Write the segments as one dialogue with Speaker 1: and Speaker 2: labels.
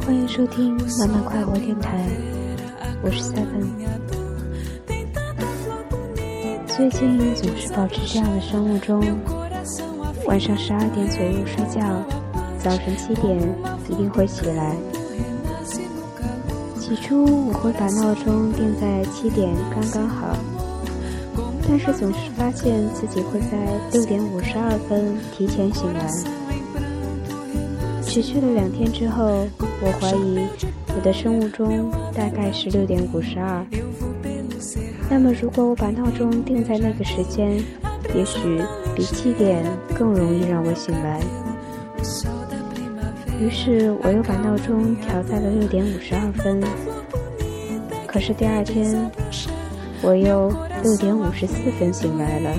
Speaker 1: 欢迎收听慢慢快活电台，我是 Seven。最近总是保持这样的生物钟：晚上十二点左右睡觉，早晨七点一定会起来。起初我会把闹钟定在七点，刚刚好。但是总是发现自己会在六点五十二分提前醒来。持续了两天之后，我怀疑我的生物钟大概是六点五十二。那么如果我把闹钟定在那个时间，也许比七点更容易让我醒来。于是我又把闹钟调在了六点五十二分，可是第二天我又六点五十四分醒来了。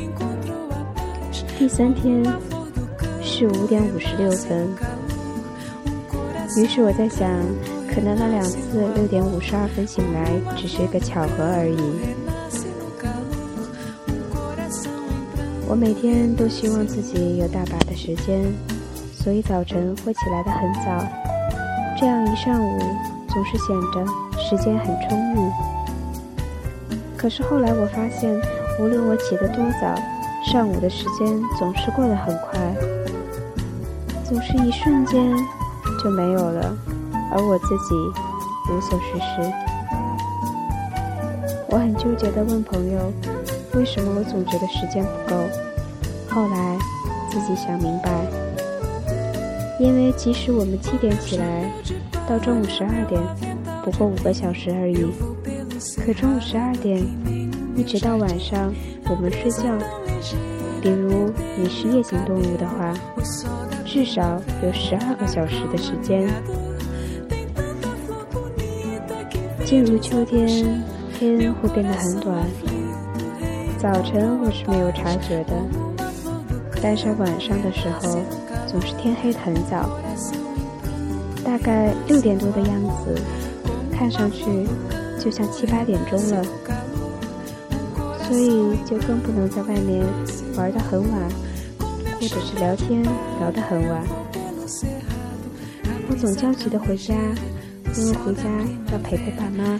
Speaker 1: 第三天是五点五十六分。于是我在想，可能那两次六点五十二分醒来只是个巧合而已。我每天都希望自己有大把的时间。所以早晨会起来的很早，这样一上午总是显得时间很充裕。可是后来我发现，无论我起得多早，上午的时间总是过得很快，总是一瞬间就没有了，而我自己无所事事。我很纠结地问朋友，为什么我总觉得时间不够？后来自己想明白。因为即使我们七点起来，到中午十二点，不过五个小时而已。可中午十二点一直到晚上我们睡觉，比如你是夜行动物的话，至少有十二个小时的时间。进入秋天，天会变得很短。早晨我是没有察觉的，但是晚上的时候。总是天黑的很早，大概六点多的样子，看上去就像七八点钟了，所以就更不能在外面玩得很晚，或者是聊天聊得很晚。我总焦急的回家，因为回家要陪陪爸妈，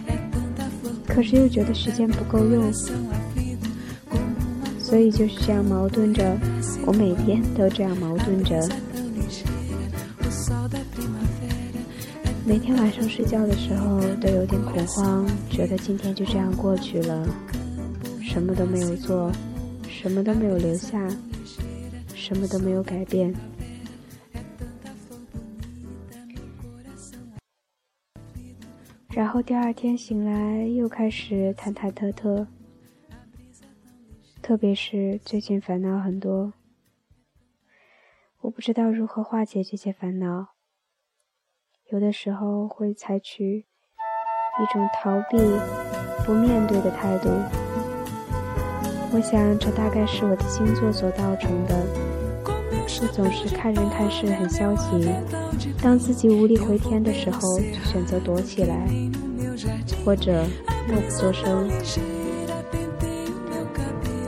Speaker 1: 可是又觉得时间不够用，所以就是这样矛盾着。我每天都这样矛盾着。每天晚上睡觉的时候都有点恐慌，觉得今天就这样过去了，什么都没有做，什么都没有留下，什么都没有改变。然后第二天醒来又开始忐忐忑忑，特别是最近烦恼很多，我不知道如何化解这些烦恼。有的时候会采取一种逃避、不面对的态度。我想，这大概是我的星座所造成的。我总是看人看事很消极，当自己无力回天的时候，就选择躲起来，或者默不作声。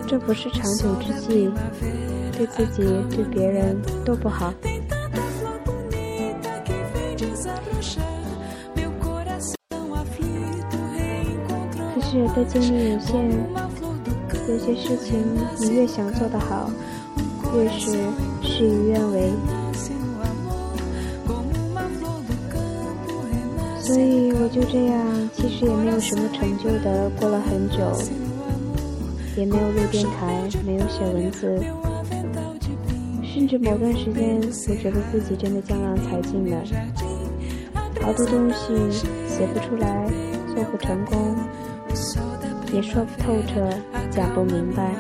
Speaker 1: 这不是长久之计，对自己、对别人都不好。可是人的精力有限，有些事情你越想做得好，越是事与愿违。所以我就这样，其实也没有什么成就的过了很久，也没有录电台，没有写文字，甚至某段时间，我觉得自己真的江郎才尽了，好多东西写不出来，做不成功。也说不透彻，讲不明白。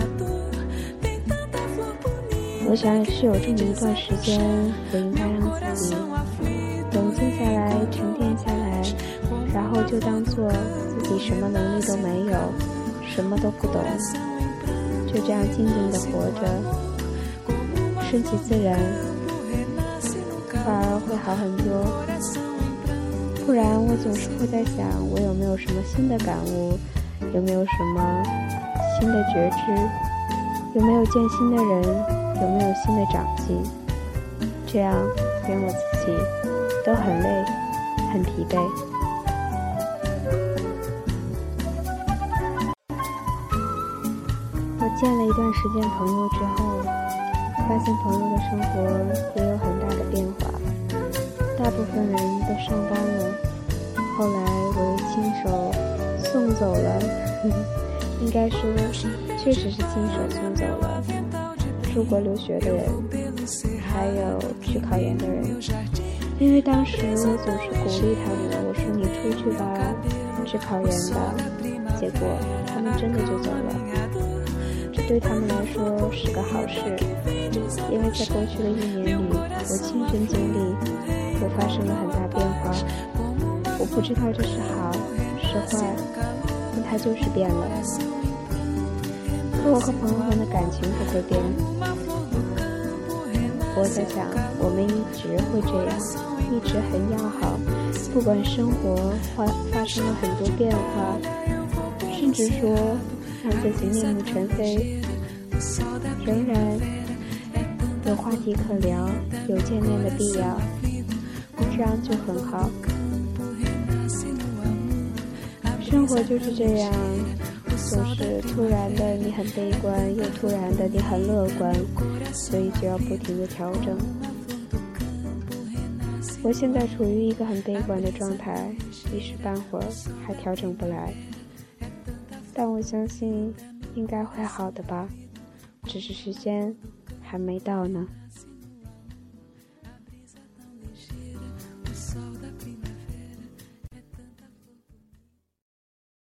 Speaker 1: 我想也是有这么一段时间，我应该让自己冷静下来、沉淀下来，然后就当做自己什么能力都没有，什么都不懂，就这样静静的活着，顺其自然，反而会好很多。不然我总是会在想，我有没有什么新的感悟。有没有什么新的觉知？有没有见新的人？有没有新的长进？这样连我自己都很累，很疲惫。我见了一段时间朋友之后，发现朋友的生活也有很大的变化，大部分人都上班。后来我又亲手送走了，应该说，确实是亲手送走了出国留学的人。还有去考研的人，因为当时我总是鼓励他们，我说你出去吧，去考研吧。结果他们真的就走了，这对他们来说是个好事，因为在过去的一年里，我亲身经历，我发生了很大。不知道这是好是坏，但它就是变了。可我和朋友们的感情不会变。我在想，我们一直会这样，一直很要好，不管生活发发生了很多变化，甚至说让自己面目全非，仍然有话题可聊，有见面的必要，这样就很好。生活就是这样。总是突然的你很悲观，又突然的你很乐观，所以就要不停的调整。我现在处于一个很悲观的状态，一时半会儿还调整不来，但我相信应该会好的吧，只是时间还没到呢。